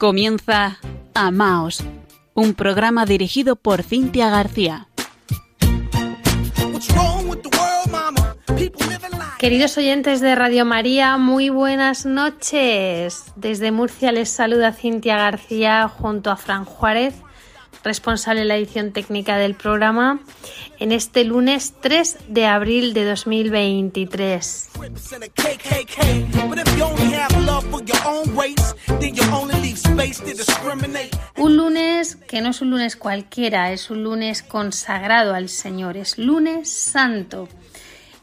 Comienza Amaos, un programa dirigido por Cintia García. Queridos oyentes de Radio María, muy buenas noches. Desde Murcia les saluda Cintia García junto a Fran Juárez responsable de la edición técnica del programa, en este lunes 3 de abril de 2023. Un lunes que no es un lunes cualquiera, es un lunes consagrado al Señor, es lunes santo.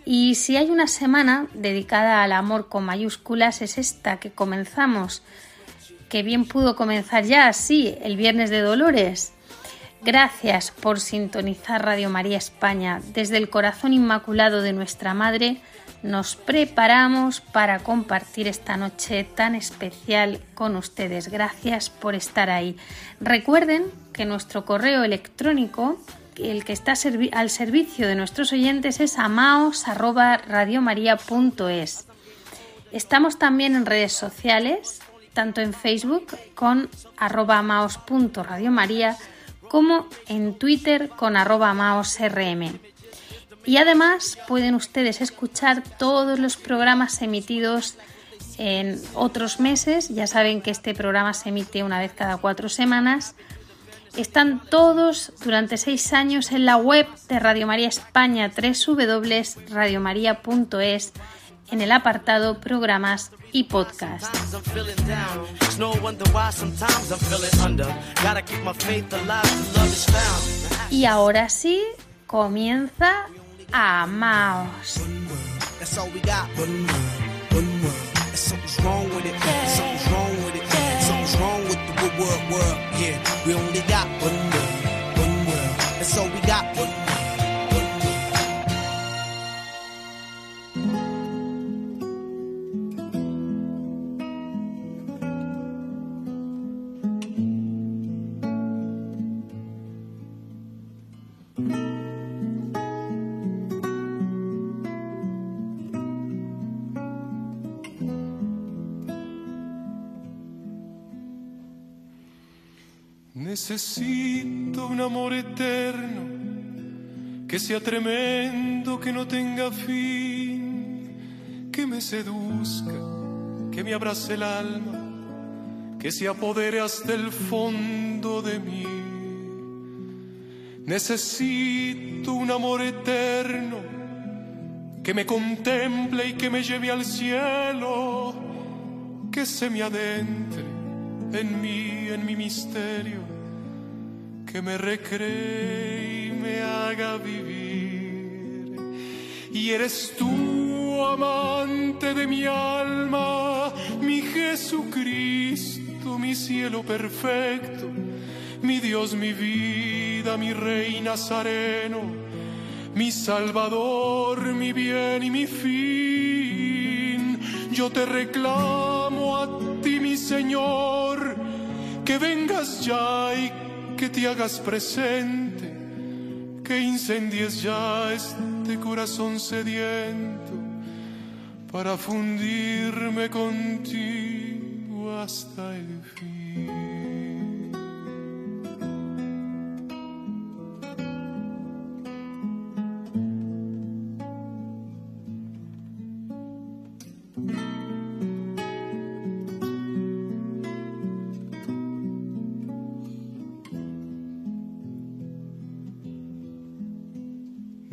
Y si hay una semana dedicada al amor con mayúsculas, es esta que comenzamos, que bien pudo comenzar ya así, el viernes de Dolores, Gracias por sintonizar Radio María España. Desde el corazón inmaculado de nuestra Madre nos preparamos para compartir esta noche tan especial con ustedes. Gracias por estar ahí. Recuerden que nuestro correo electrónico, el que está al servicio de nuestros oyentes, es amaos.radiomaria.es. Estamos también en redes sociales, tanto en Facebook con arroba como en Twitter con arroba maosrm. Y además pueden ustedes escuchar todos los programas emitidos en otros meses. Ya saben que este programa se emite una vez cada cuatro semanas. Están todos durante seis años en la web de Radio María España, www.radiomaria.es en el apartado Programas y Podcast. Y ahora sí, comienza Amaos. Necesito un amor eterno, que sea tremendo, que no tenga fin, que me seduzca, que me abrace el alma, que se apodere hasta el fondo de mí. Necesito un amor eterno, que me contemple y que me lleve al cielo, que se me adentre en mí, en mi misterio que me recree y me haga vivir. Y eres tú, amante de mi alma, mi Jesucristo, mi cielo perfecto, mi Dios, mi vida, mi Rey Nazareno, mi Salvador, mi bien y mi fin. Yo te reclamo a ti, mi Señor, que vengas ya y que te hagas presente, que incendies ya este corazón sediento para fundirme contigo hasta el fin.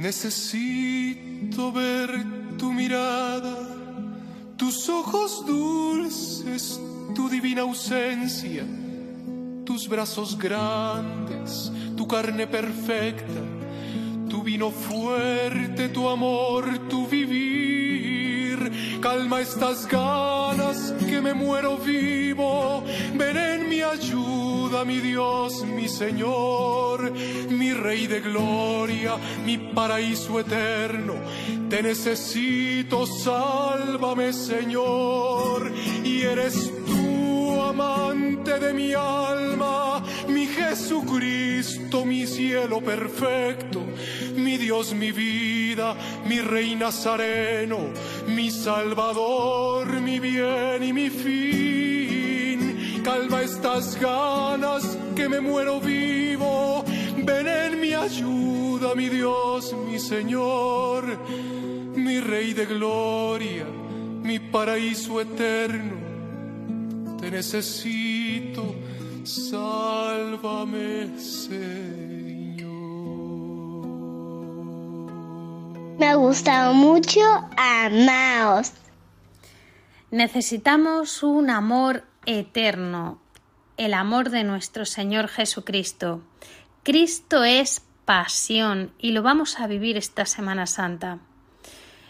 Necesito ver tu mirada, tus ojos dulces, tu divina ausencia, tus brazos grandes, tu carne perfecta, tu vino fuerte, tu amor, tu vivir. Calma estas ganas que me muero vivo, ven en mi ayuda mi Dios, mi Señor, mi Rey de gloria, mi paraíso eterno. Te necesito, sálvame, Señor, y eres tú, amante de mi alma, mi Jesucristo, mi cielo perfecto, mi Dios, mi vida, mi Rey Nazareno, mi Salvador, mi bien y mi fin calma estas ganas que me muero vivo. Ven en mi ayuda, mi Dios, mi Señor, mi Rey de gloria, mi paraíso eterno. Te necesito, sálvame, Señor. Me ha gustado mucho Amaos. Necesitamos un amor eterno, el amor de nuestro Señor Jesucristo. Cristo es pasión y lo vamos a vivir esta Semana Santa.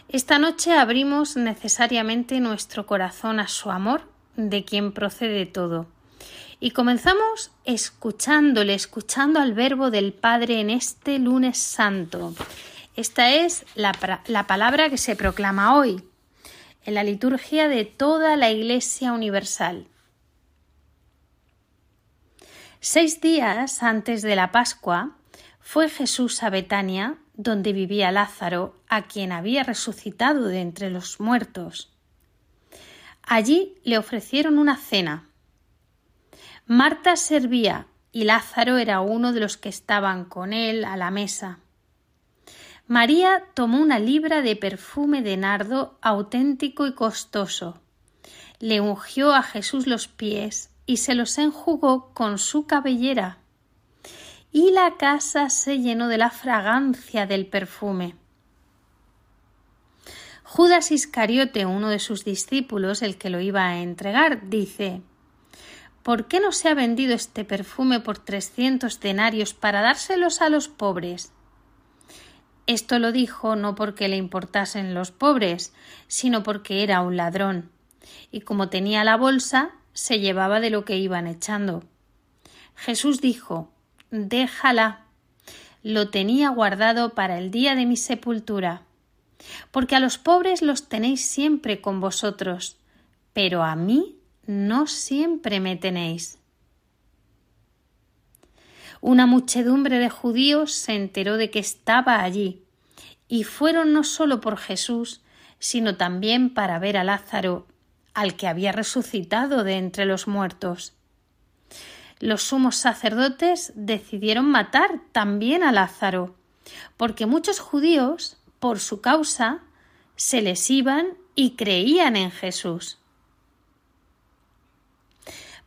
Esta noche abrimos necesariamente nuestro corazón a su amor, de quien procede todo. Y comenzamos escuchándole, escuchando al Verbo del Padre en este lunes santo. Esta es la, la palabra que se proclama hoy en la liturgia de toda la Iglesia Universal. Seis días antes de la Pascua fue Jesús a Betania, donde vivía Lázaro, a quien había resucitado de entre los muertos. Allí le ofrecieron una cena. Marta servía y Lázaro era uno de los que estaban con él a la mesa. María tomó una libra de perfume de nardo auténtico y costoso. Le ungió a Jesús los pies y se los enjugó con su cabellera. Y la casa se llenó de la fragancia del perfume. Judas Iscariote, uno de sus discípulos, el que lo iba a entregar, dice ¿Por qué no se ha vendido este perfume por trescientos denarios para dárselos a los pobres? Esto lo dijo no porque le importasen los pobres, sino porque era un ladrón, y como tenía la bolsa, se llevaba de lo que iban echando. Jesús dijo Déjala. Lo tenía guardado para el día de mi sepultura. Porque a los pobres los tenéis siempre con vosotros, pero a mí no siempre me tenéis. Una muchedumbre de judíos se enteró de que estaba allí, y fueron no solo por Jesús, sino también para ver a Lázaro, al que había resucitado de entre los muertos. Los sumos sacerdotes decidieron matar también a Lázaro, porque muchos judíos, por su causa, se les iban y creían en Jesús.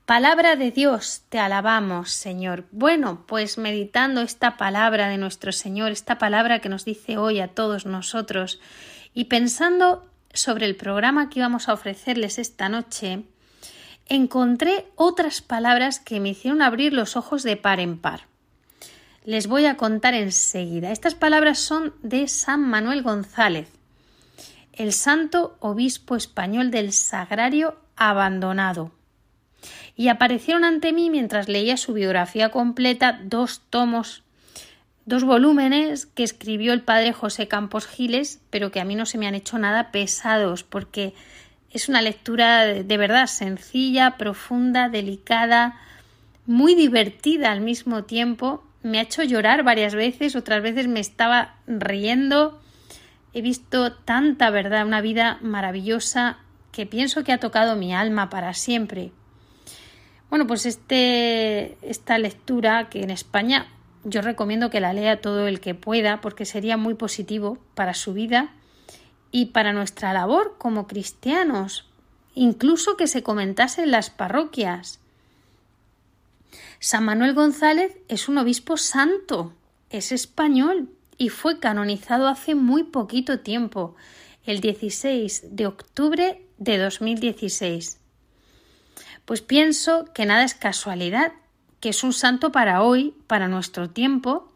Palabra de Dios, te alabamos, Señor. Bueno, pues meditando esta palabra de nuestro Señor, esta palabra que nos dice hoy a todos nosotros, y pensando sobre el programa que íbamos a ofrecerles esta noche, encontré otras palabras que me hicieron abrir los ojos de par en par. Les voy a contar enseguida. Estas palabras son de San Manuel González, el santo obispo español del Sagrario abandonado. Y aparecieron ante mí mientras leía su biografía completa dos tomos dos volúmenes que escribió el padre José Campos Giles, pero que a mí no se me han hecho nada pesados, porque es una lectura de verdad sencilla, profunda, delicada, muy divertida al mismo tiempo. Me ha hecho llorar varias veces, otras veces me estaba riendo. He visto tanta verdad, una vida maravillosa que pienso que ha tocado mi alma para siempre. Bueno, pues este, esta lectura que en España yo recomiendo que la lea todo el que pueda porque sería muy positivo para su vida y para nuestra labor como cristianos, incluso que se comentase en las parroquias. San Manuel González es un obispo santo, es español y fue canonizado hace muy poquito tiempo, el 16 de octubre de 2016. Pues pienso que nada es casualidad que es un santo para hoy, para nuestro tiempo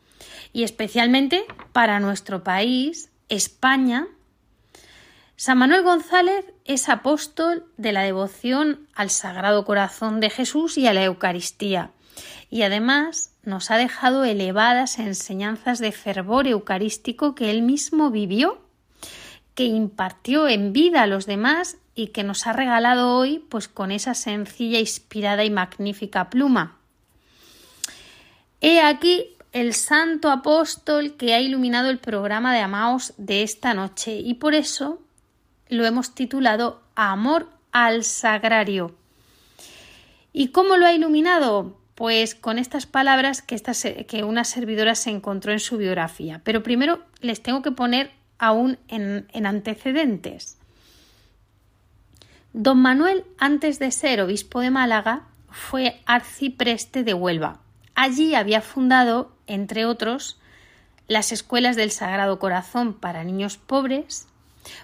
y especialmente para nuestro país, España. San Manuel González es apóstol de la devoción al Sagrado Corazón de Jesús y a la Eucaristía, y además nos ha dejado elevadas enseñanzas de fervor eucarístico que él mismo vivió, que impartió en vida a los demás y que nos ha regalado hoy pues con esa sencilla, inspirada y magnífica pluma. He aquí el santo apóstol que ha iluminado el programa de Amaos de esta noche y por eso lo hemos titulado Amor al Sagrario. ¿Y cómo lo ha iluminado? Pues con estas palabras que, una servidora se encontró en su biografía. Pero primero les tengo que poner aún en, en antecedentes. Don Manuel, antes de ser obispo de Málaga, fue arcipreste de Huelva. Allí había fundado, entre otros, las escuelas del Sagrado Corazón para niños pobres,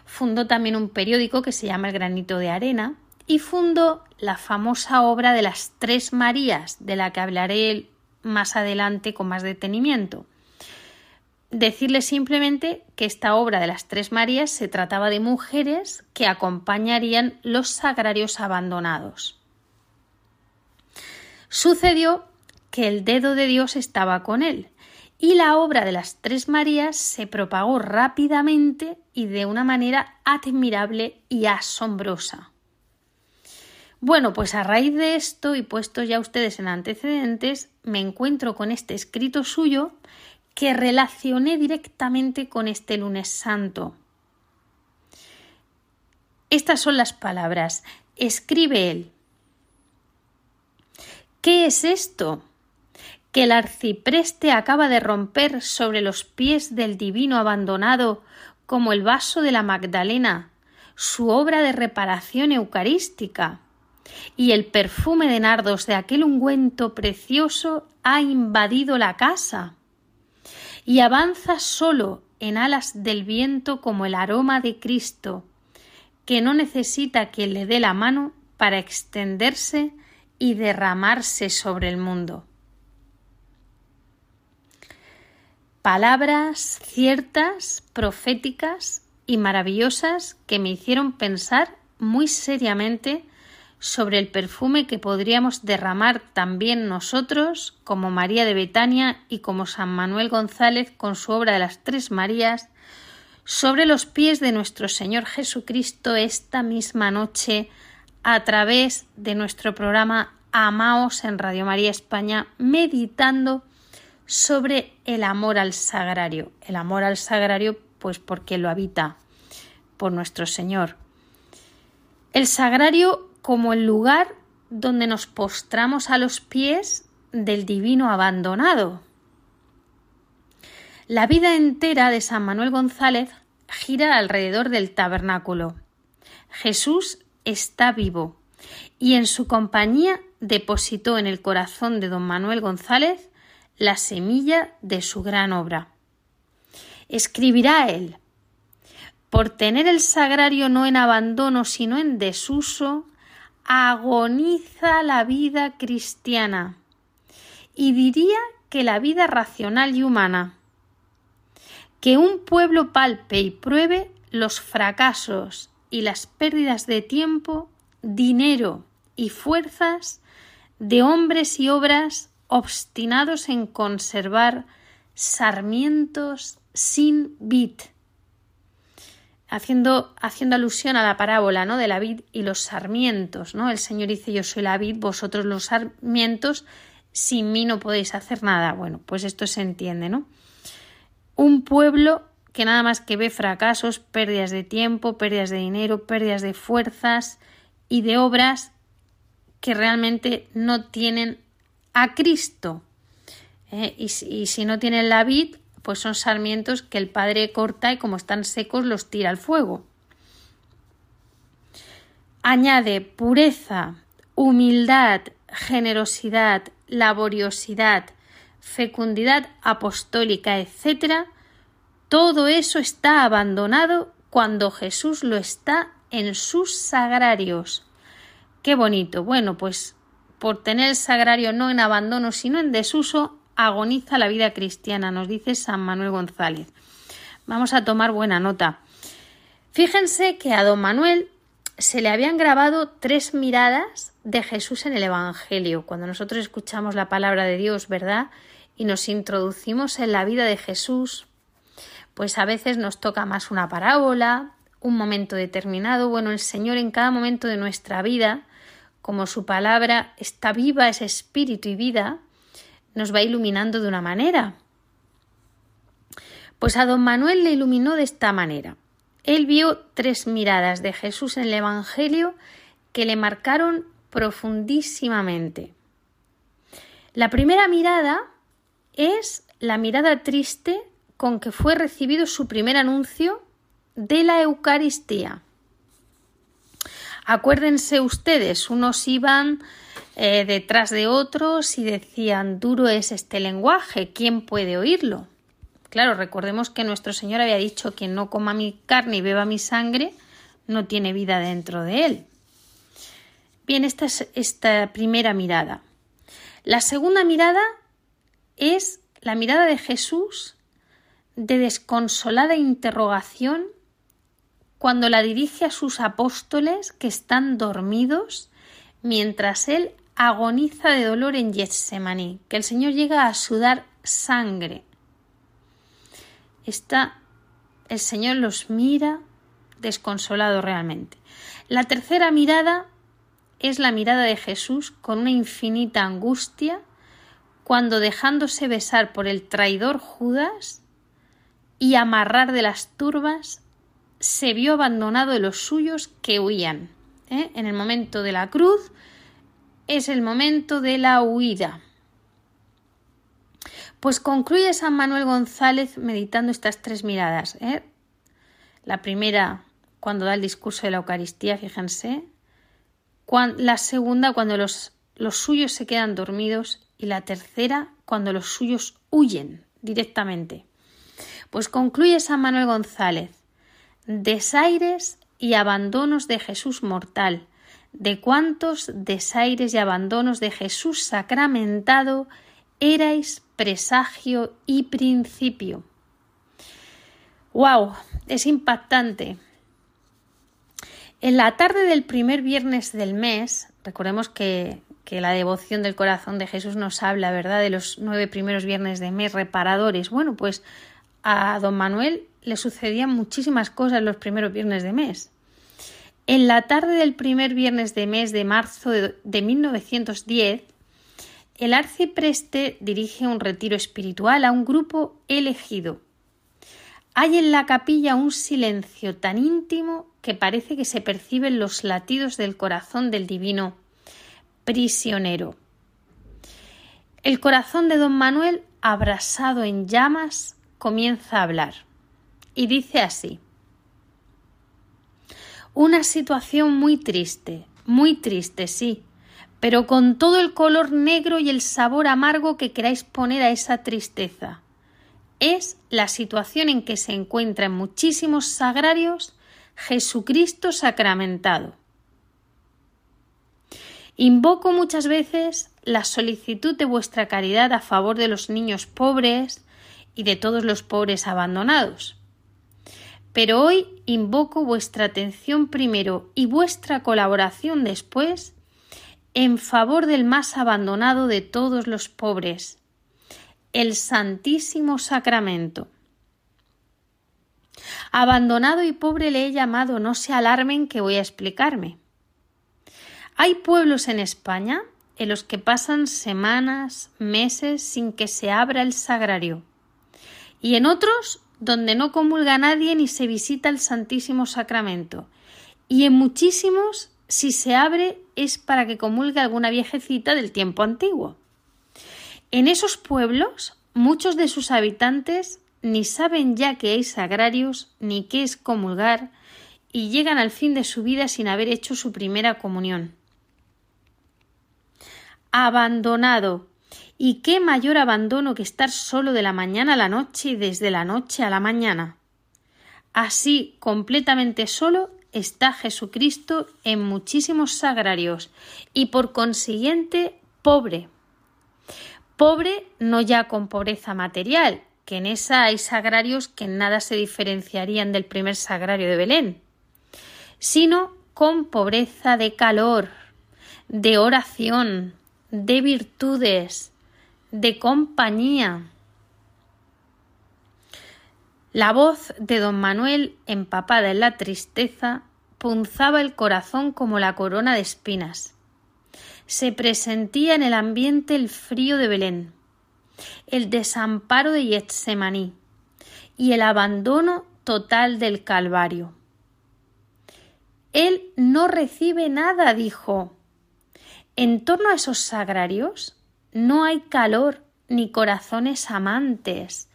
fundó también un periódico que se llama El Granito de Arena, y fundó la famosa obra de las Tres Marías, de la que hablaré más adelante con más detenimiento. Decirle simplemente que esta obra de las Tres Marías se trataba de mujeres que acompañarían los sagrarios abandonados. Sucedió que el dedo de Dios estaba con él, y la obra de las Tres Marías se propagó rápidamente y de una manera admirable y asombrosa. Bueno, pues a raíz de esto y puestos ya ustedes en antecedentes, me encuentro con este escrito suyo que relacioné directamente con este lunes santo. Estas son las palabras. Escribe él. ¿Qué es esto? Que el arcipreste acaba de romper sobre los pies del divino abandonado como el vaso de la Magdalena, su obra de reparación eucarística y el perfume de nardos de aquel ungüento precioso ha invadido la casa y avanza solo en alas del viento como el aroma de Cristo, que no necesita que le dé la mano para extenderse y derramarse sobre el mundo. Palabras ciertas, proféticas y maravillosas que me hicieron pensar muy seriamente sobre el perfume que podríamos derramar también nosotros, como María de Betania y como San Manuel González con su obra de las Tres Marías, sobre los pies de nuestro Señor Jesucristo esta misma noche a través de nuestro programa Amaos en Radio María España, meditando sobre el amor al sagrario. El amor al sagrario, pues porque lo habita por nuestro Señor. El sagrario como el lugar donde nos postramos a los pies del divino abandonado. La vida entera de San Manuel González gira alrededor del tabernáculo. Jesús está vivo y en su compañía depositó en el corazón de don Manuel González la semilla de su gran obra. Escribirá él por tener el sagrario no en abandono sino en desuso, agoniza la vida cristiana y diría que la vida racional y humana. Que un pueblo palpe y pruebe los fracasos y las pérdidas de tiempo, dinero y fuerzas de hombres y obras obstinados en conservar sarmientos sin vid haciendo, haciendo alusión a la parábola ¿no? de la vid y los sarmientos. ¿no? El Señor dice yo soy la vid, vosotros los sarmientos, sin mí no podéis hacer nada. Bueno, pues esto se entiende, ¿no? Un pueblo que nada más que ve fracasos, pérdidas de tiempo, pérdidas de dinero, pérdidas de fuerzas y de obras que realmente no tienen a Cristo. ¿eh? Y, y si no tienen la vid, pues son sarmientos que el padre corta y como están secos los tira al fuego. Añade pureza, humildad, generosidad, laboriosidad, fecundidad apostólica, etc. Todo eso está abandonado cuando Jesús lo está en sus sagrarios. Qué bonito. Bueno, pues por tener el sagrario no en abandono, sino en desuso, agoniza la vida cristiana, nos dice San Manuel González. Vamos a tomar buena nota. Fíjense que a don Manuel se le habían grabado tres miradas de Jesús en el Evangelio. Cuando nosotros escuchamos la palabra de Dios, ¿verdad? Y nos introducimos en la vida de Jesús, pues a veces nos toca más una parábola, un momento determinado. Bueno, el Señor en cada momento de nuestra vida, como su palabra está viva, es espíritu y vida, nos va iluminando de una manera. Pues a don Manuel le iluminó de esta manera. Él vio tres miradas de Jesús en el Evangelio que le marcaron profundísimamente. La primera mirada es la mirada triste con que fue recibido su primer anuncio de la Eucaristía. Acuérdense ustedes, unos iban eh, detrás de otros y decían duro es este lenguaje, ¿quién puede oírlo? Claro, recordemos que nuestro Señor había dicho quien no coma mi carne y beba mi sangre no tiene vida dentro de él. Bien, esta es esta primera mirada. La segunda mirada es la mirada de Jesús de desconsolada interrogación cuando la dirige a sus apóstoles que están dormidos mientras él agoniza de dolor en Getsemaní, que el Señor llega a sudar sangre. Está el Señor los mira desconsolado realmente. La tercera mirada es la mirada de Jesús con una infinita angustia cuando dejándose besar por el traidor Judas y amarrar de las turbas, se vio abandonado de los suyos que huían. ¿eh? En el momento de la cruz es el momento de la huida. Pues concluye San Manuel González meditando estas tres miradas. ¿eh? La primera, cuando da el discurso de la Eucaristía, fíjense. La segunda, cuando los, los suyos se quedan dormidos. Y la tercera, cuando los suyos huyen directamente. Pues concluye San Manuel González. Desaires y abandonos de Jesús mortal, de cuántos desaires y abandonos de Jesús sacramentado erais presagio y principio. ¡Wow! Es impactante. En la tarde del primer viernes del mes, recordemos que, que, la devoción del corazón de Jesús nos habla, ¿verdad?, de los nueve primeros viernes de mes reparadores. Bueno, pues a don Manuel le sucedían muchísimas cosas los primeros viernes de mes. En la tarde del primer viernes de mes de marzo de, de 1910, el arcipreste dirige un retiro espiritual a un grupo elegido. Hay en la capilla un silencio tan íntimo que parece que se perciben los latidos del corazón del divino prisionero. El corazón de don Manuel, abrasado en llamas, comienza a hablar y dice así Una situación muy triste, muy triste, sí, pero con todo el color negro y el sabor amargo que queráis poner a esa tristeza. Es la situación en que se encuentra en muchísimos sagrarios Jesucristo sacramentado. Invoco muchas veces la solicitud de vuestra caridad a favor de los niños pobres, y de todos los pobres abandonados. Pero hoy invoco vuestra atención primero y vuestra colaboración después en favor del más abandonado de todos los pobres, el Santísimo Sacramento. Abandonado y pobre le he llamado, no se alarmen que voy a explicarme. Hay pueblos en España en los que pasan semanas, meses sin que se abra el sagrario y en otros donde no comulga nadie ni se visita el Santísimo Sacramento, y en muchísimos si se abre es para que comulgue alguna viejecita del tiempo antiguo. En esos pueblos muchos de sus habitantes ni saben ya que hay sagrarios ni qué es comulgar y llegan al fin de su vida sin haber hecho su primera comunión. Abandonado, y qué mayor abandono que estar solo de la mañana a la noche y desde la noche a la mañana. Así, completamente solo, está Jesucristo en muchísimos sagrarios y por consiguiente pobre. Pobre no ya con pobreza material, que en esa hay sagrarios que en nada se diferenciarían del primer sagrario de Belén, sino con pobreza de calor, de oración, de virtudes, de compañía. La voz de don Manuel, empapada en la tristeza, punzaba el corazón como la corona de espinas. Se presentía en el ambiente el frío de Belén, el desamparo de Getsemaní y el abandono total del Calvario. Él no recibe nada, dijo. En torno a esos sagrarios no hay calor ni corazones amantes,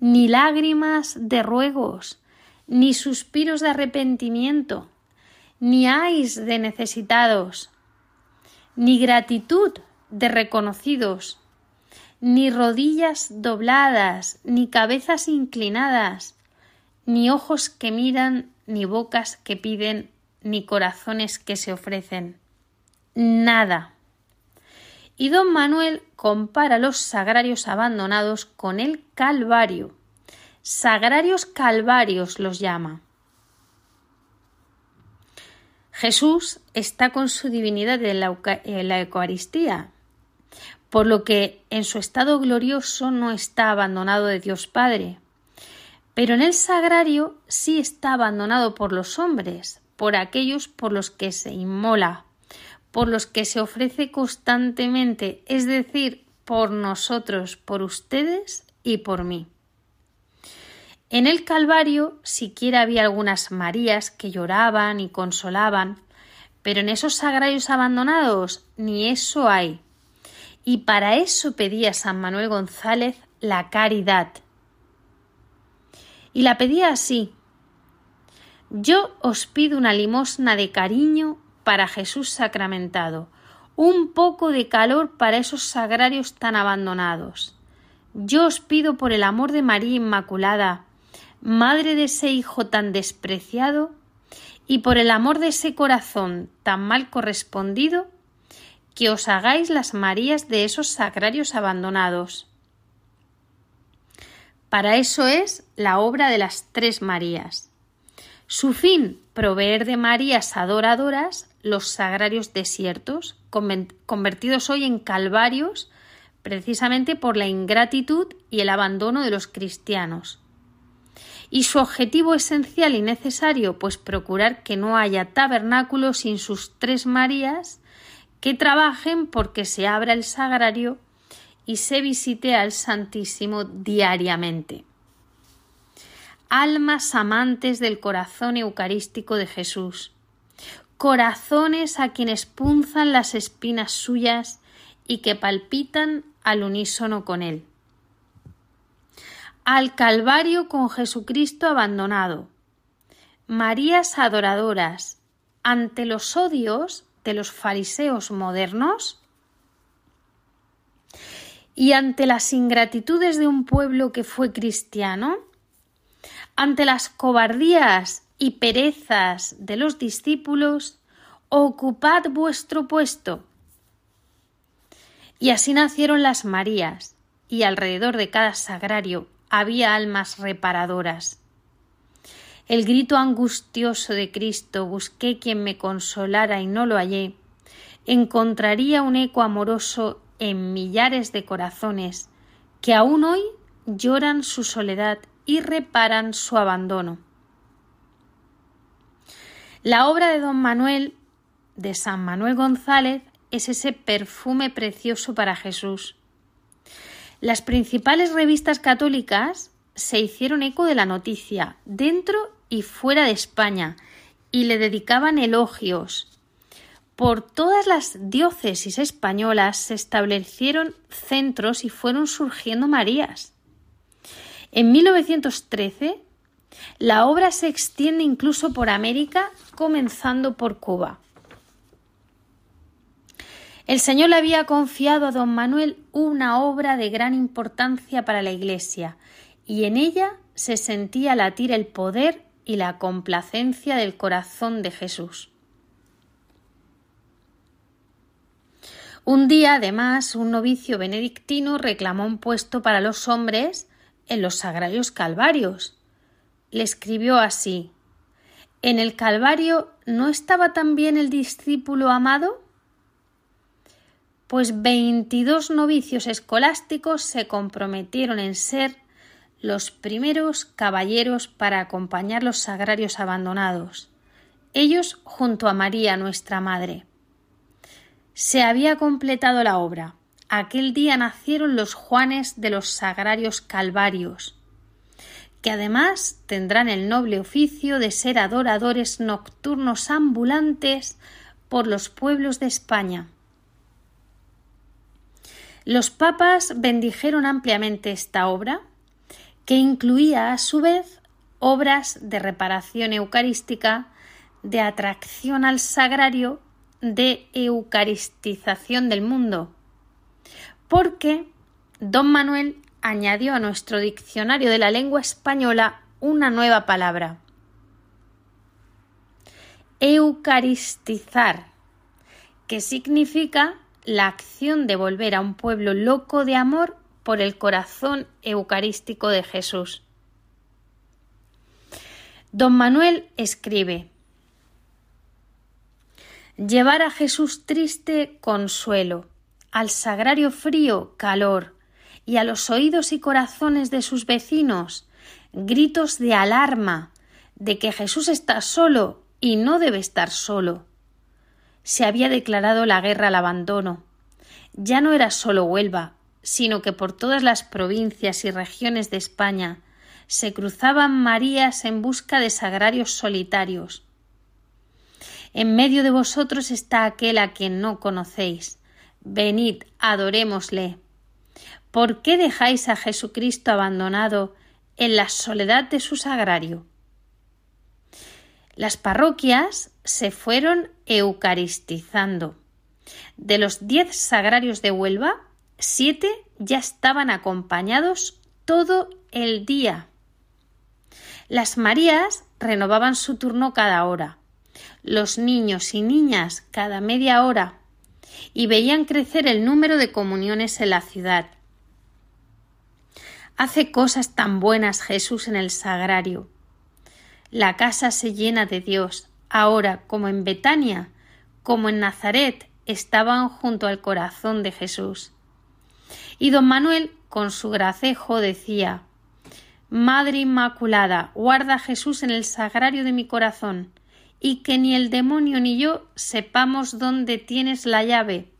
ni lágrimas de ruegos, ni suspiros de arrepentimiento, ni ais de necesitados, ni gratitud de reconocidos, ni rodillas dobladas, ni cabezas inclinadas, ni ojos que miran, ni bocas que piden, ni corazones que se ofrecen. Nada. Y don Manuel compara los sagrarios abandonados con el Calvario. Sagrarios Calvarios los llama. Jesús está con su divinidad en la, Eucaristía, por lo que en su estado glorioso no está abandonado de Dios Padre. Pero en el sagrario sí está abandonado por los hombres, por aquellos por los que se inmola, por los que se ofrece constantemente, es decir, por nosotros, por ustedes y por mí. En el Calvario siquiera había algunas Marías que lloraban y consolaban, pero en esos sagrarios abandonados ni eso hay. Y para eso pedía San Manuel González la caridad. Y la pedía así. Yo os pido una limosna de cariño para Jesús sacramentado, un poco de calor para esos sagrarios tan abandonados. Yo os pido por el amor de María Inmaculada, madre de ese hijo tan despreciado, y por el amor de ese corazón tan mal correspondido, que os hagáis las Marías de esos sagrarios abandonados. Para eso es la obra de las tres Marías. Su fin, proveer de Marías adoradoras los sagrarios desiertos, convertidos hoy en calvarios, precisamente por la ingratitud y el abandono de los cristianos, y su objetivo esencial y necesario, pues procurar que no haya tabernáculo sin sus tres Marías, que trabajen porque se abra el sagrario y se visite al Santísimo diariamente. Almas amantes del corazón eucarístico de Jesús, corazones a quienes punzan las espinas suyas y que palpitan al unísono con él al Calvario con Jesucristo abandonado. Marías adoradoras ante los odios de los fariseos modernos y ante las ingratitudes de un pueblo que fue cristiano, ante las cobardías y perezas de los discípulos, ocupad vuestro puesto. Y así nacieron las Marías, y alrededor de cada sagrario había almas reparadoras. El grito angustioso de Cristo busqué quien me consolara y no lo hallé, encontraría un eco amoroso en millares de corazones que aún hoy lloran su soledad y reparan su abandono. La obra de don Manuel, de San Manuel González, es ese perfume precioso para Jesús, las principales revistas católicas se hicieron eco de la noticia, dentro y fuera de España, y le dedicaban elogios. Por todas las diócesis españolas se establecieron centros y fueron surgiendo Marías. En 1913, la obra se extiende incluso por América, comenzando por Cuba. El Señor le había confiado a don Manuel una obra de gran importancia para la Iglesia, y en ella se sentía latir el poder y la complacencia del corazón de Jesús. Un día, además, un novicio benedictino reclamó un puesto para los hombres en los sagrarios calvarios. Le escribió así ¿En el Calvario no estaba también el discípulo amado? pues veintidós novicios escolásticos se comprometieron en ser los primeros caballeros para acompañar los sagrarios abandonados, ellos junto a María nuestra Madre. Se había completado la obra. Aquel día nacieron los Juanes de los sagrarios calvarios, que además tendrán el noble oficio de ser adoradores nocturnos ambulantes por los pueblos de España. Los papas bendijeron ampliamente esta obra, que incluía a su vez obras de reparación eucarística, de atracción al sagrario, de eucaristización del mundo, porque don Manuel añadió a nuestro diccionario de la lengua española una nueva palabra. Eucaristizar, que significa la acción de volver a un pueblo loco de amor por el corazón eucarístico de Jesús. Don Manuel escribe Llevar a Jesús triste consuelo, al sagrario frío calor, y a los oídos y corazones de sus vecinos gritos de alarma de que Jesús está solo y no debe estar solo se había declarado la guerra al abandono. Ya no era solo Huelva, sino que por todas las provincias y regiones de España se cruzaban Marías en busca de sagrarios solitarios. En medio de vosotros está aquel a quien no conocéis. Venid, adorémosle. ¿Por qué dejáis a Jesucristo abandonado en la soledad de su sagrario? Las parroquias se fueron eucaristizando. De los diez sagrarios de Huelva, siete ya estaban acompañados todo el día. Las Marías renovaban su turno cada hora, los niños y niñas cada media hora, y veían crecer el número de comuniones en la ciudad. Hace cosas tan buenas Jesús en el sagrario. La casa se llena de Dios. Ahora, como en Betania, como en Nazaret, estaban junto al corazón de Jesús. Y don Manuel, con su gracejo, decía Madre Inmaculada, guarda a Jesús en el sagrario de mi corazón, y que ni el demonio ni yo sepamos dónde tienes la llave.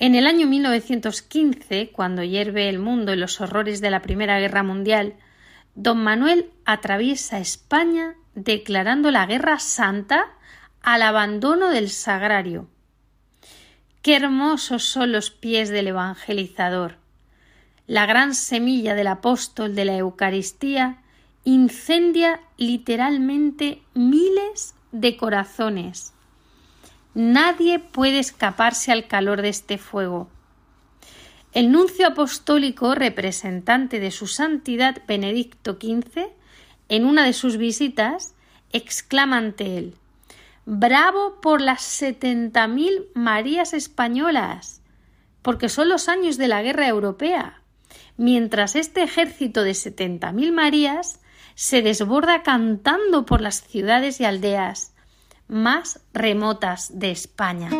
En el año 1915, cuando hierve el mundo en los horrores de la Primera Guerra Mundial, don Manuel atraviesa España declarando la guerra santa al abandono del sagrario. Qué hermosos son los pies del evangelizador. La gran semilla del apóstol de la Eucaristía incendia literalmente miles de corazones. Nadie puede escaparse al calor de este fuego. El nuncio apostólico representante de su santidad Benedicto XV, en una de sus visitas, exclama ante él Bravo por las setenta mil Marías españolas, porque son los años de la guerra europea, mientras este ejército de setenta mil Marías se desborda cantando por las ciudades y aldeas más remotas de España.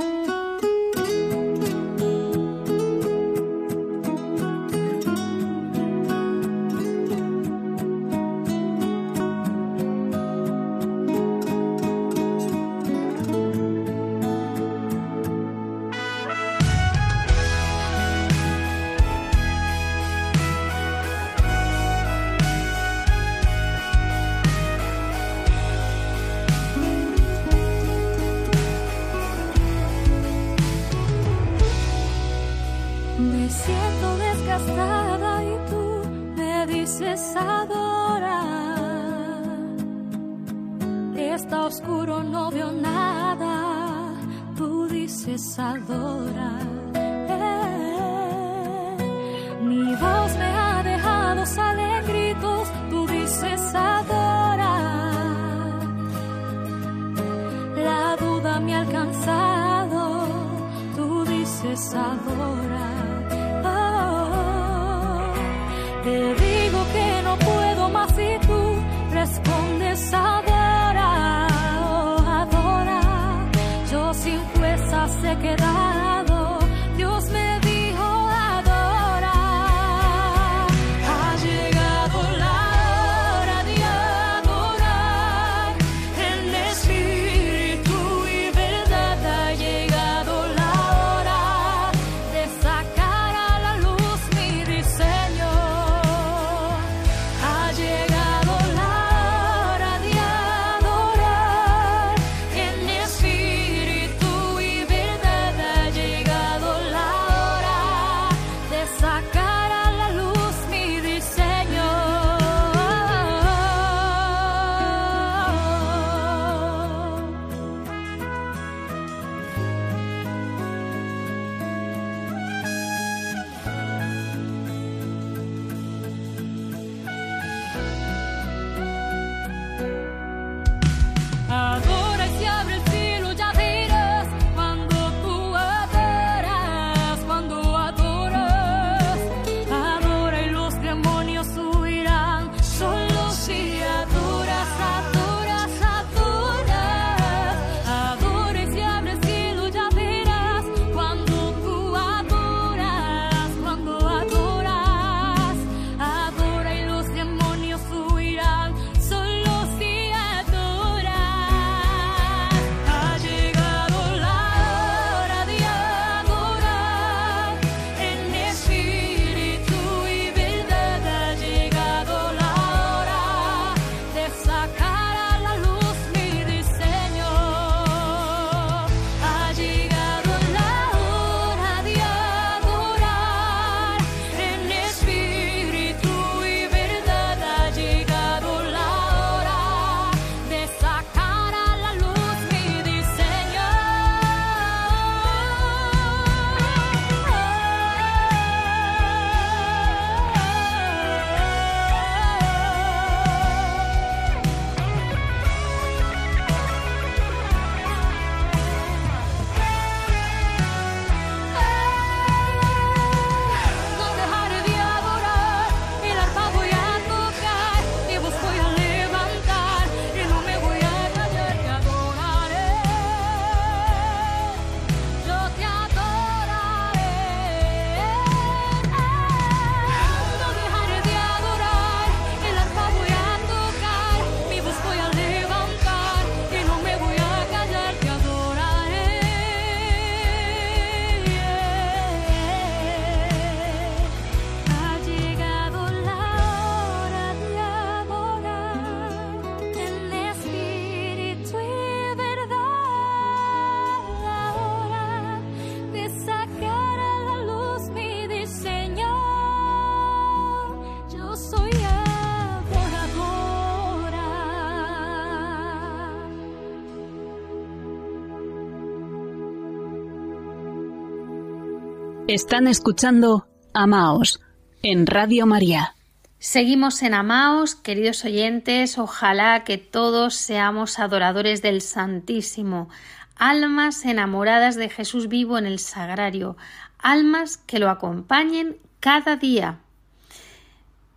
Están escuchando Amaos en Radio María. Seguimos en Amaos, queridos oyentes, ojalá que todos seamos adoradores del Santísimo, almas enamoradas de Jesús vivo en el sagrario, almas que lo acompañen cada día.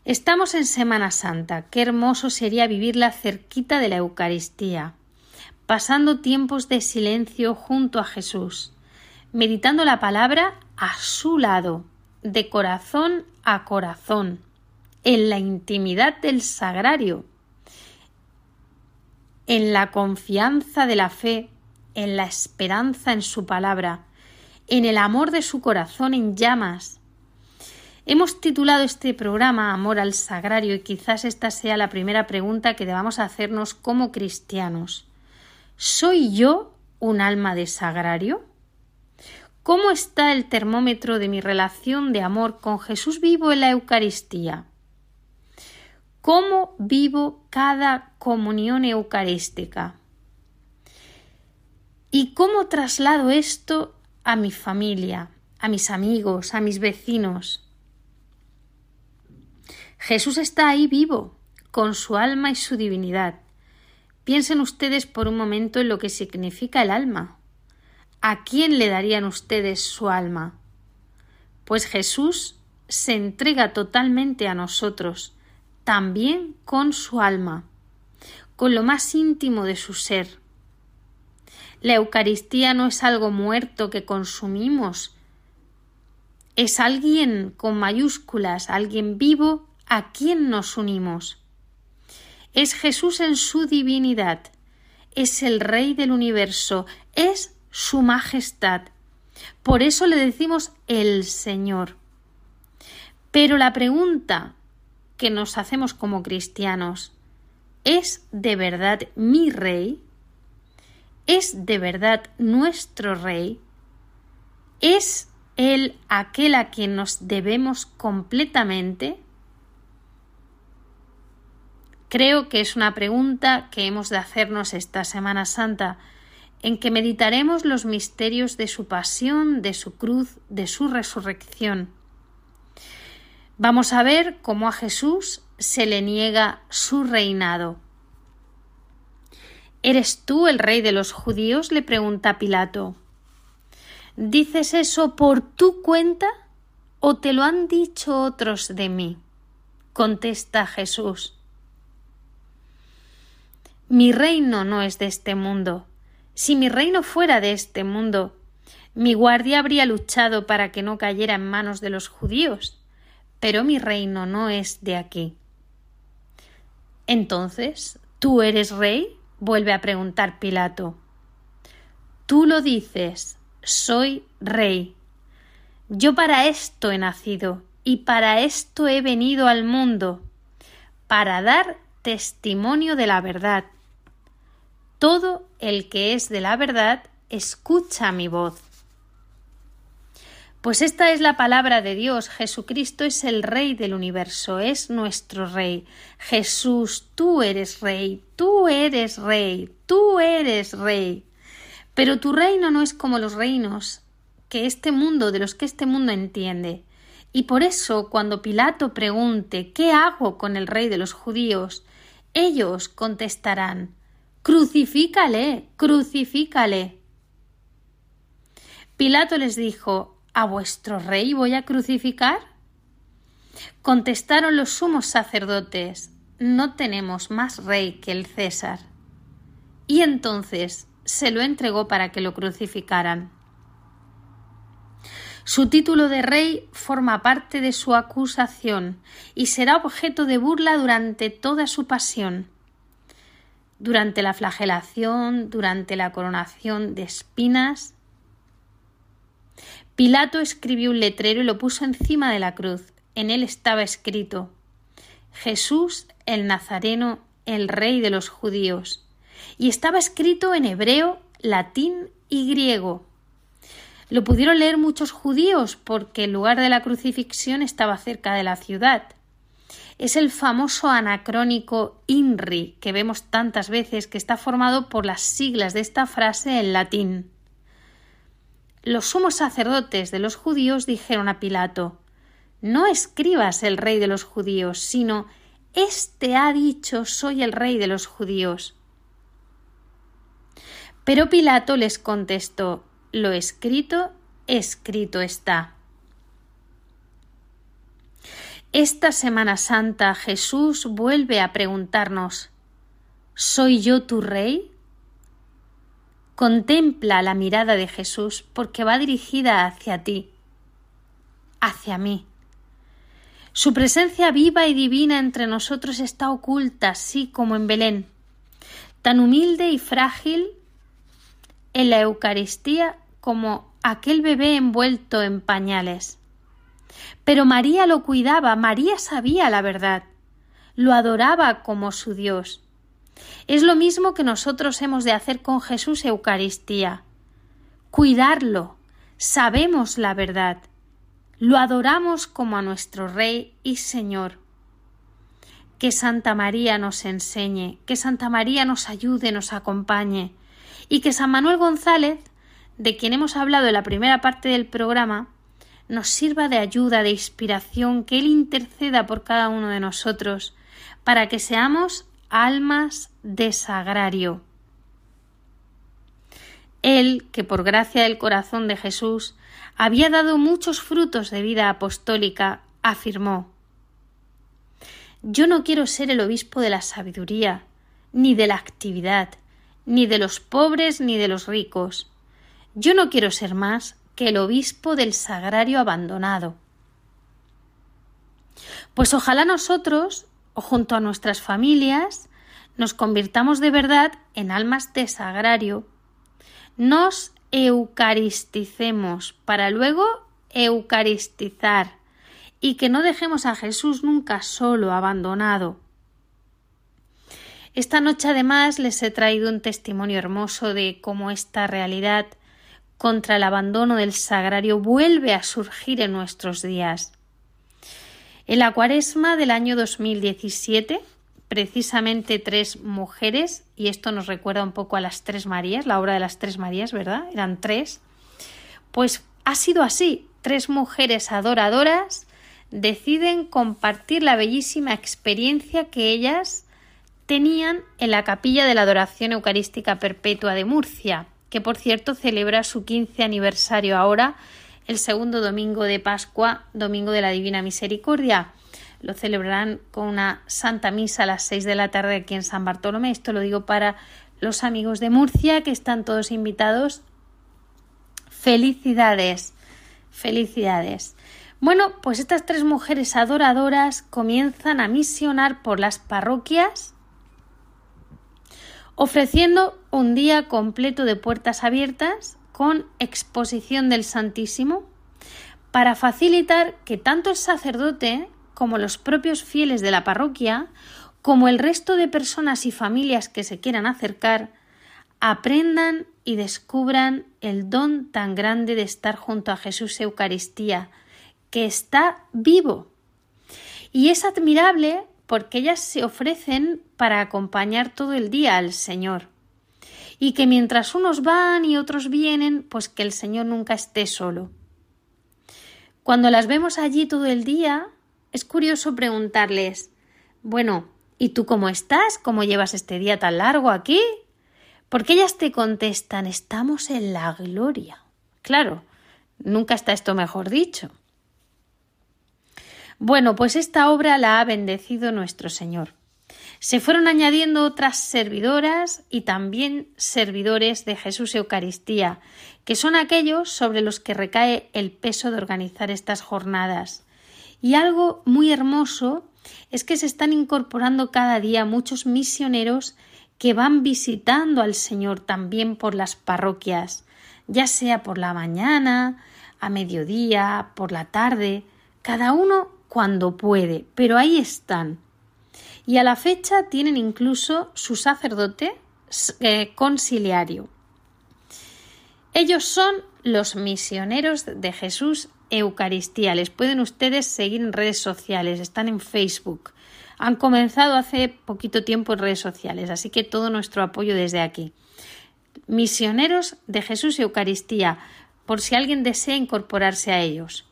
Estamos en Semana Santa, qué hermoso sería vivirla cerquita de la Eucaristía, pasando tiempos de silencio junto a Jesús, meditando la palabra a su lado, de corazón a corazón en la intimidad del sagrario, en la confianza de la fe, en la esperanza en su palabra, en el amor de su corazón en llamas. Hemos titulado este programa Amor al Sagrario y quizás esta sea la primera pregunta que debamos hacernos como cristianos. ¿Soy yo un alma de sagrario? ¿Cómo está el termómetro de mi relación de amor con Jesús vivo en la Eucaristía? ¿Cómo vivo cada comunión eucarística? ¿Y cómo traslado esto a mi familia, a mis amigos, a mis vecinos? Jesús está ahí vivo, con su alma y su divinidad. Piensen ustedes por un momento en lo que significa el alma. ¿A quién le darían ustedes su alma? Pues Jesús se entrega totalmente a nosotros, también con su alma, con lo más íntimo de su ser. La Eucaristía no es algo muerto que consumimos, es alguien con mayúsculas, alguien vivo a quien nos unimos. Es Jesús en su divinidad, es el Rey del universo, es su majestad. Por eso le decimos el Señor. Pero la pregunta que nos hacemos como cristianos, ¿es de verdad mi rey? ¿Es de verdad nuestro rey? ¿Es él aquel a quien nos debemos completamente? Creo que es una pregunta que hemos de hacernos esta Semana Santa, en que meditaremos los misterios de su pasión, de su cruz, de su resurrección. Vamos a ver cómo a Jesús se le niega su reinado. ¿Eres tú el rey de los judíos? le pregunta Pilato. ¿Dices eso por tu cuenta o te lo han dicho otros de mí? contesta Jesús. Mi reino no es de este mundo. Si mi reino fuera de este mundo, mi guardia habría luchado para que no cayera en manos de los judíos pero mi reino no es de aquí. Entonces, ¿tú eres rey? vuelve a preguntar Pilato. Tú lo dices, soy rey. Yo para esto he nacido y para esto he venido al mundo, para dar testimonio de la verdad. Todo el que es de la verdad escucha mi voz. Pues esta es la palabra de Dios. Jesucristo es el Rey del universo, es nuestro Rey. Jesús, tú eres Rey, tú eres Rey, tú eres Rey. Pero tu reino no es como los reinos que este mundo, de los que este mundo entiende. Y por eso, cuando Pilato pregunte ¿qué hago con el rey de los judíos? ellos contestarán Crucifícale, crucifícale. Pilato les dijo ¿A vuestro rey voy a crucificar? Contestaron los sumos sacerdotes No tenemos más rey que el César. Y entonces se lo entregó para que lo crucificaran. Su título de rey forma parte de su acusación y será objeto de burla durante toda su pasión. Durante la flagelación, durante la coronación de espinas, Pilato escribió un letrero y lo puso encima de la cruz. En él estaba escrito Jesús el Nazareno, el Rey de los judíos. Y estaba escrito en hebreo, latín y griego. Lo pudieron leer muchos judíos porque el lugar de la crucifixión estaba cerca de la ciudad. Es el famoso anacrónico INRI que vemos tantas veces que está formado por las siglas de esta frase en latín. los sumos sacerdotes de los judíos dijeron a Pilato No escribas el rey de los judíos, sino Este ha dicho soy el rey de los judíos. Pero Pilato les contestó Lo escrito, escrito está. Esta Semana Santa Jesús vuelve a preguntarnos ¿Soy yo tu rey? Contempla la mirada de Jesús porque va dirigida hacia ti, hacia mí. Su presencia viva y divina entre nosotros está oculta, así como en Belén, tan humilde y frágil en la Eucaristía como aquel bebé envuelto en pañales. Pero María lo cuidaba, María sabía la verdad, lo adoraba como su Dios. Es lo mismo que nosotros hemos de hacer con Jesús Eucaristía. Cuidarlo. Sabemos la verdad. Lo adoramos como a nuestro Rey y Señor. Que Santa María nos enseñe, que Santa María nos ayude, nos acompañe, y que San Manuel González, de quien hemos hablado en la primera parte del programa, nos sirva de ayuda, de inspiración, que Él interceda por cada uno de nosotros, para que seamos almas de sagrario. Él, que por gracia del corazón de Jesús había dado muchos frutos de vida apostólica, afirmó Yo no quiero ser el obispo de la sabiduría, ni de la actividad, ni de los pobres ni de los ricos. Yo no quiero ser más que el obispo del sagrario abandonado. Pues ojalá nosotros junto a nuestras familias nos convirtamos de verdad en almas de sagrario, nos eucaristicemos para luego eucaristizar y que no dejemos a Jesús nunca solo, abandonado. Esta noche además les he traído un testimonio hermoso de cómo esta realidad contra el abandono del sagrario vuelve a surgir en nuestros días. En la cuaresma del año 2017, precisamente tres mujeres, y esto nos recuerda un poco a las tres Marías, la obra de las tres Marías, ¿verdad? Eran tres. Pues ha sido así. Tres mujeres adoradoras deciden compartir la bellísima experiencia que ellas tenían en la capilla de la Adoración Eucarística Perpetua de Murcia, que por cierto celebra su quince aniversario ahora el segundo domingo de Pascua, domingo de la Divina Misericordia. Lo celebrarán con una Santa Misa a las seis de la tarde aquí en San Bartolomé. Esto lo digo para los amigos de Murcia, que están todos invitados. Felicidades, felicidades. Bueno, pues estas tres mujeres adoradoras comienzan a misionar por las parroquias ofreciendo un día completo de puertas abiertas con exposición del Santísimo, para facilitar que tanto el sacerdote como los propios fieles de la parroquia, como el resto de personas y familias que se quieran acercar, aprendan y descubran el don tan grande de estar junto a Jesús Eucaristía, que está vivo. Y es admirable porque ellas se ofrecen para acompañar todo el día al Señor y que mientras unos van y otros vienen, pues que el Señor nunca esté solo. Cuando las vemos allí todo el día, es curioso preguntarles Bueno, ¿y tú cómo estás? ¿Cómo llevas este día tan largo aquí? Porque ellas te contestan Estamos en la gloria. Claro, nunca está esto mejor dicho. Bueno, pues esta obra la ha bendecido nuestro Señor. Se fueron añadiendo otras servidoras y también servidores de Jesús Eucaristía, que son aquellos sobre los que recae el peso de organizar estas jornadas. Y algo muy hermoso es que se están incorporando cada día muchos misioneros que van visitando al Señor también por las parroquias, ya sea por la mañana, a mediodía, por la tarde, cada uno cuando puede, pero ahí están y a la fecha tienen incluso su sacerdote eh, conciliario. Ellos son los misioneros de Jesús Eucaristía. Les pueden ustedes seguir en redes sociales, están en Facebook. Han comenzado hace poquito tiempo en redes sociales, así que todo nuestro apoyo desde aquí. Misioneros de Jesús Eucaristía. por si alguien desea incorporarse a ellos.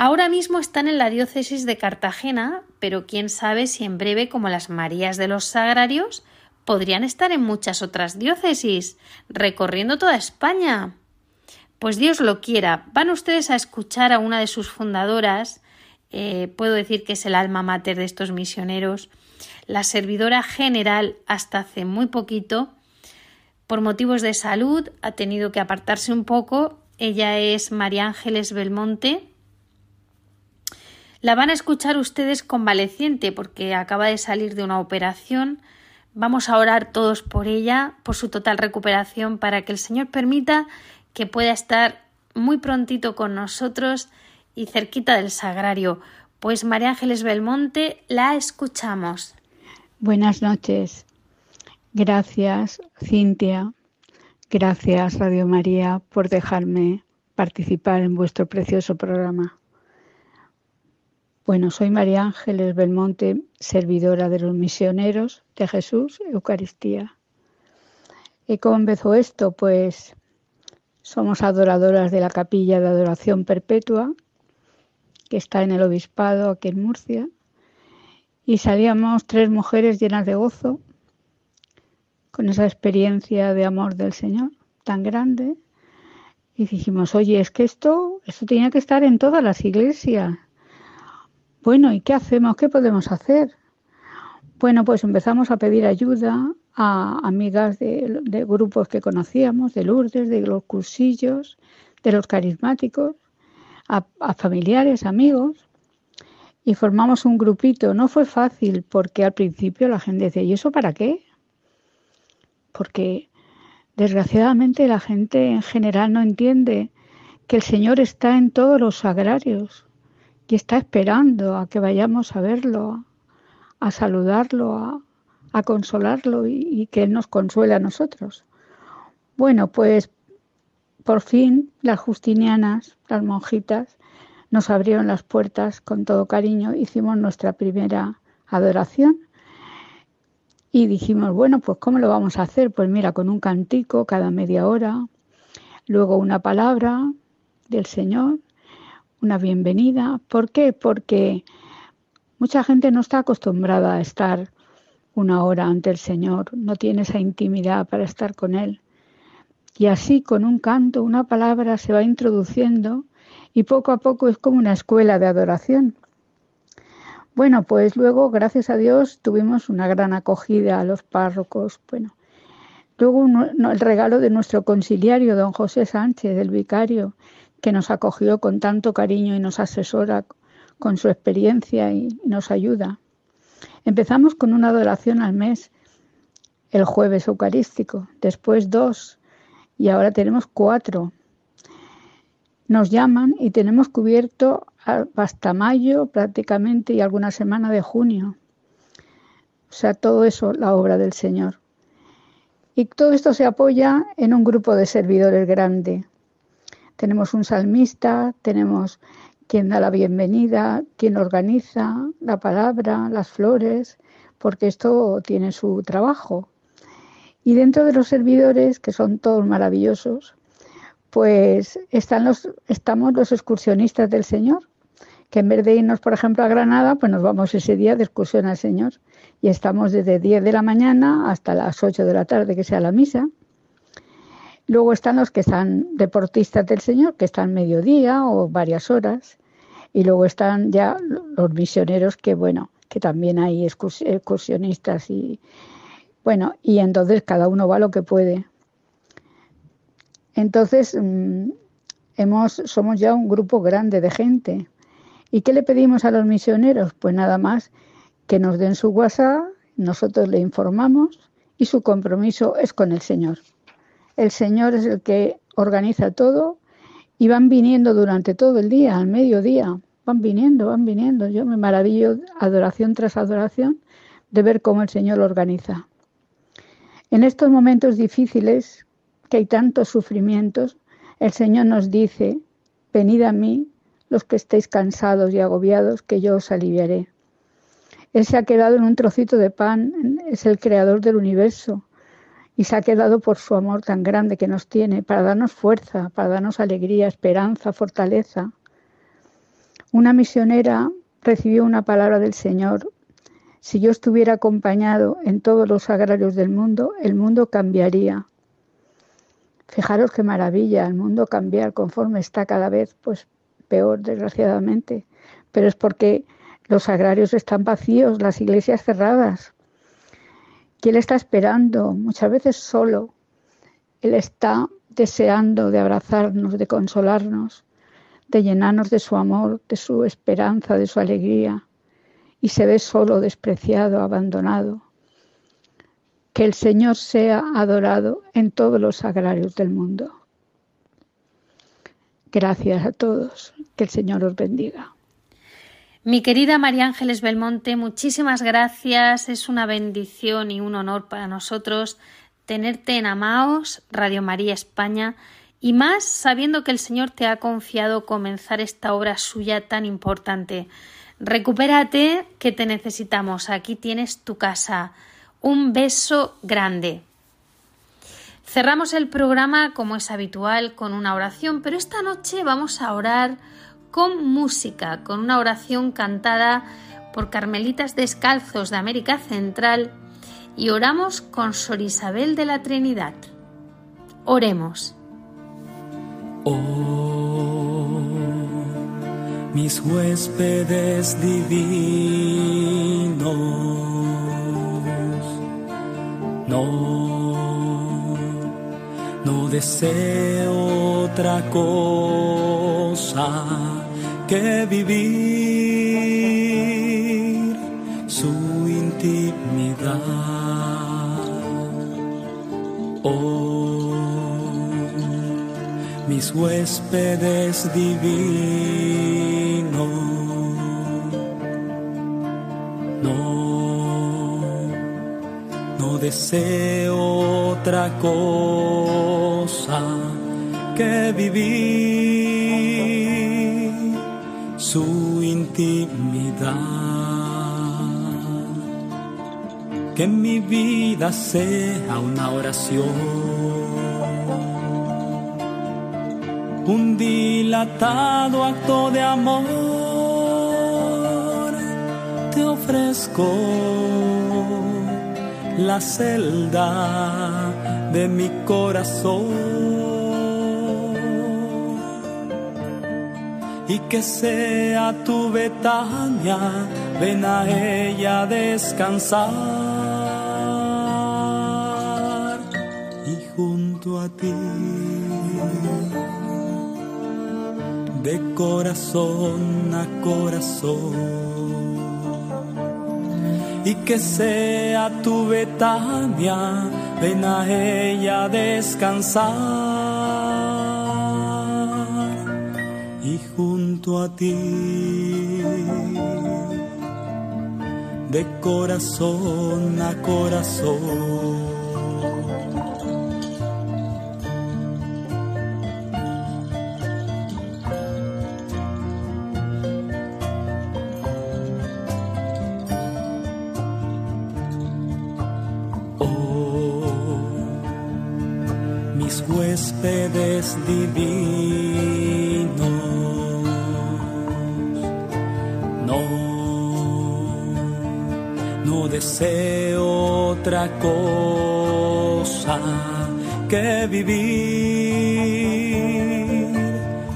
Ahora mismo están en la diócesis de Cartagena, pero quién sabe si en breve, como las Marías de los Sagrarios, podrían estar en muchas otras diócesis, recorriendo toda España. Pues Dios lo quiera. Van ustedes a escuchar a una de sus fundadoras, eh, puedo decir que es el alma mater de estos misioneros, la servidora general hasta hace muy poquito, por motivos de salud, ha tenido que apartarse un poco. Ella es María Ángeles Belmonte. La van a escuchar ustedes convaleciente porque acaba de salir de una operación. Vamos a orar todos por ella, por su total recuperación, para que el Señor permita que pueda estar muy prontito con nosotros y cerquita del sagrario. Pues María Ángeles Belmonte, la escuchamos. Buenas noches. Gracias, Cintia. Gracias, Radio María, por dejarme participar en vuestro precioso programa. Bueno, soy María Ángeles Belmonte, servidora de los misioneros de Jesús, Eucaristía. ¿Y cómo empezó esto? Pues somos adoradoras de la capilla de adoración perpetua, que está en el obispado aquí en Murcia, y salíamos tres mujeres llenas de gozo con esa experiencia de amor del Señor tan grande y dijimos, oye, es que esto, esto tenía que estar en todas las iglesias. Bueno, ¿y qué hacemos? ¿Qué podemos hacer? Bueno, pues empezamos a pedir ayuda a amigas de, grupos que conocíamos, de Lourdes, de los cursillos, de los carismáticos, a, a familiares, amigos, y formamos un grupito. No fue fácil porque al principio la gente decía, ¿y eso para qué? porque desgraciadamente la gente en general no entiende que el Señor está en todos los sagrarios y está esperando a que vayamos a verlo, a, saludarlo, a, consolarlo y, y, que Él nos consuele a nosotros. Bueno, pues por fin las justinianas, las monjitas, nos abrieron las puertas con todo cariño, hicimos nuestra primera adoración y dijimos, bueno, pues ¿cómo lo vamos a hacer? Pues mira, con un cantico cada media hora, luego una palabra del Señor, una bienvenida. ¿Por qué? Porque mucha gente no está acostumbrada a estar una hora ante el Señor, no tiene esa intimidad para estar con Él. Y así con un canto, una palabra se va introduciendo y poco a poco es como una escuela de adoración. Bueno, pues luego, gracias a Dios, tuvimos una gran acogida a los párrocos. Bueno, luego el regalo de nuestro conciliario, don José Sánchez, el vicario, que nos acogió con tanto cariño y nos asesora con su experiencia y nos ayuda. Empezamos con una adoración al mes, el jueves eucarístico, después dos y ahora tenemos cuatro. Nos llaman y tenemos cubierto hasta mayo prácticamente y alguna semana de junio. O sea, todo eso, la obra del Señor. Y todo esto se apoya en un grupo de servidores grande. Tenemos un salmista, tenemos quien da la bienvenida, quien organiza la palabra, las flores, porque esto tiene su trabajo. Y dentro de los servidores, que son todos maravillosos, pues están los, estamos los excursionistas del Señor, que en vez de irnos, por ejemplo, a Granada, pues nos vamos ese día de excursión al Señor y estamos desde 10 de la mañana hasta las 8 de la tarde, que sea la misa. Luego están los que están deportistas del Señor, que están mediodía o varias horas. Y luego están ya los misioneros, que bueno, que también hay excursionistas y bueno, y entonces cada uno va lo que puede. Entonces, mm, hemos, somos ya un grupo grande de gente. ¿Y qué le pedimos a los misioneros? Pues nada más que nos den su WhatsApp, nosotros le informamos y su compromiso es con el Señor. El Señor es el que organiza todo y van viniendo durante todo el día, al mediodía, van viniendo, van viniendo. Yo me maravillo adoración tras adoración de ver cómo el Señor lo organiza. En estos momentos difíciles, que hay tantos sufrimientos, el Señor nos dice, venid a mí los que estéis cansados y agobiados, que yo os aliviaré. Él se ha quedado en un trocito de pan, es el creador del universo y se ha quedado por su amor tan grande que nos tiene, para darnos fuerza, para darnos alegría, esperanza, fortaleza. Una misionera recibió una palabra del Señor. Si yo estuviera acompañado en todos los agrarios del mundo, el mundo cambiaría. Fijaros qué maravilla el mundo cambiar conforme está cada vez pues peor, desgraciadamente. Pero es porque los agrarios están vacíos, las iglesias cerradas. Y Él está esperando, muchas veces solo. Él está deseando de abrazarnos, de consolarnos, de llenarnos de su amor, de su esperanza, de su alegría. Y se ve solo, despreciado, abandonado. Que el Señor sea adorado en todos los agrarios del mundo. Gracias a todos. Que el Señor os bendiga. Mi querida María Ángeles Belmonte, muchísimas gracias. Es una bendición y un honor para nosotros tenerte en Amaos, Radio María España, y más sabiendo que el Señor te ha confiado comenzar esta obra suya tan importante. Recupérate, que te necesitamos. Aquí tienes tu casa. Un beso grande. Cerramos el programa, como es habitual, con una oración, pero esta noche vamos a orar con música, con una oración cantada por Carmelitas Descalzos de América Central y oramos con Sor Isabel de la Trinidad. Oremos. Oh, mis huéspedes divinos, no, no deseo otra cosa que vivir su intimidad. Oh, mis huéspedes divinos, no, no deseo otra cosa que vivir su intimidad. Que mi vida sea una oración, un dilatado acto de amor. Te ofrezco la celda de mi corazón y que sea tu Betania, ven a ella a descansar. Y junto a ti, de corazón a corazón, y que sea tu Betania, ven a ella a descansar. A ti, de corazón a corazón. Oh, mis huéspedes divinos otra cosa que vivir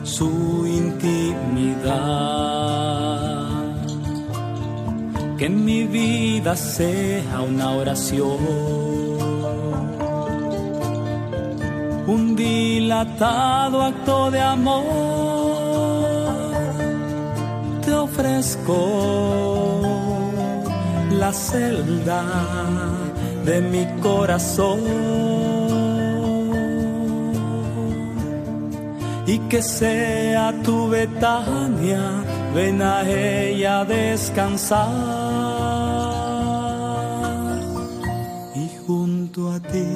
su intimidad. Que mi vida sea una oración, un dilatado acto de amor. Te ofrezco la celda de mi corazón. Y que sea tu Betania, ven a ella a descansar. Y junto a ti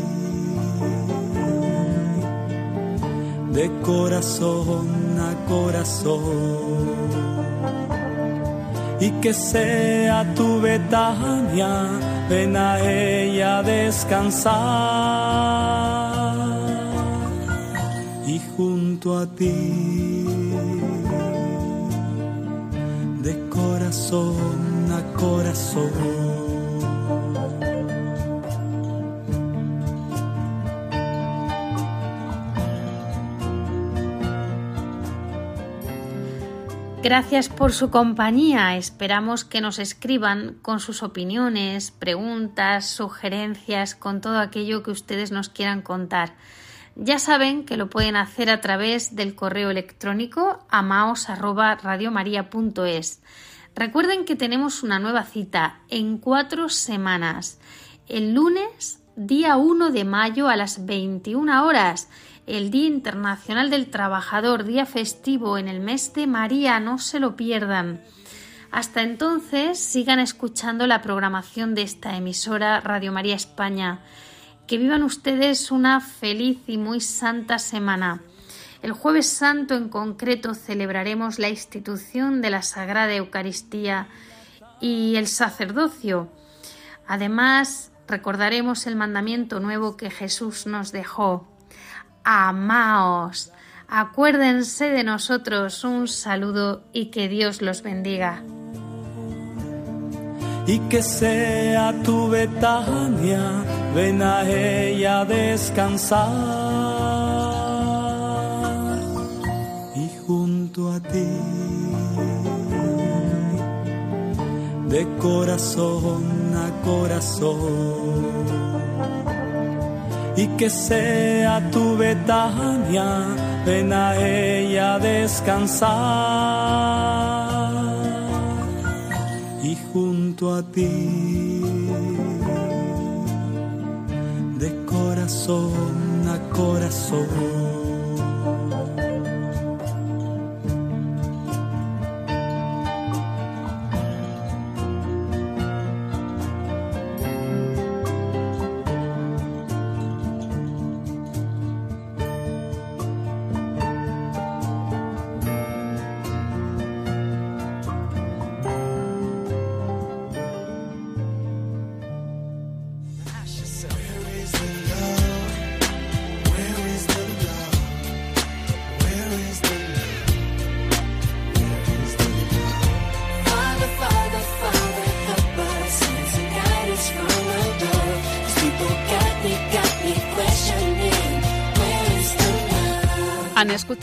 de corazón a corazón. Y que sea tu Betania, ven a ella descansar y junto a ti de corazón a corazón. Gracias por su compañía. Esperamos que nos escriban con sus opiniones, preguntas, sugerencias, con todo aquello que ustedes nos quieran contar. Ya saben que lo pueden hacer a través del correo electrónico amaos@radiomaria.es. Recuerden que tenemos una nueva cita en cuatro semanas. El lunes, día 1 de mayo a las 21 horas el Día Internacional del Trabajador, día festivo en el mes de María, no se lo pierdan. Hasta entonces, sigan escuchando la programación de esta emisora Radio María España. Que vivan ustedes una feliz y muy santa semana. El jueves santo en concreto celebraremos la institución de la Sagrada Eucaristía y el sacerdocio. Además, recordaremos el mandamiento nuevo que Jesús nos dejó amaos. Acuérdense de nosotros un saludo y que Dios los bendiga. Y que sea tu Betania, ven a ella descansar. Y junto a ti, de corazón a corazón y que sea tu Betania, ven a ella descansar y junto a ti de corazón a corazón.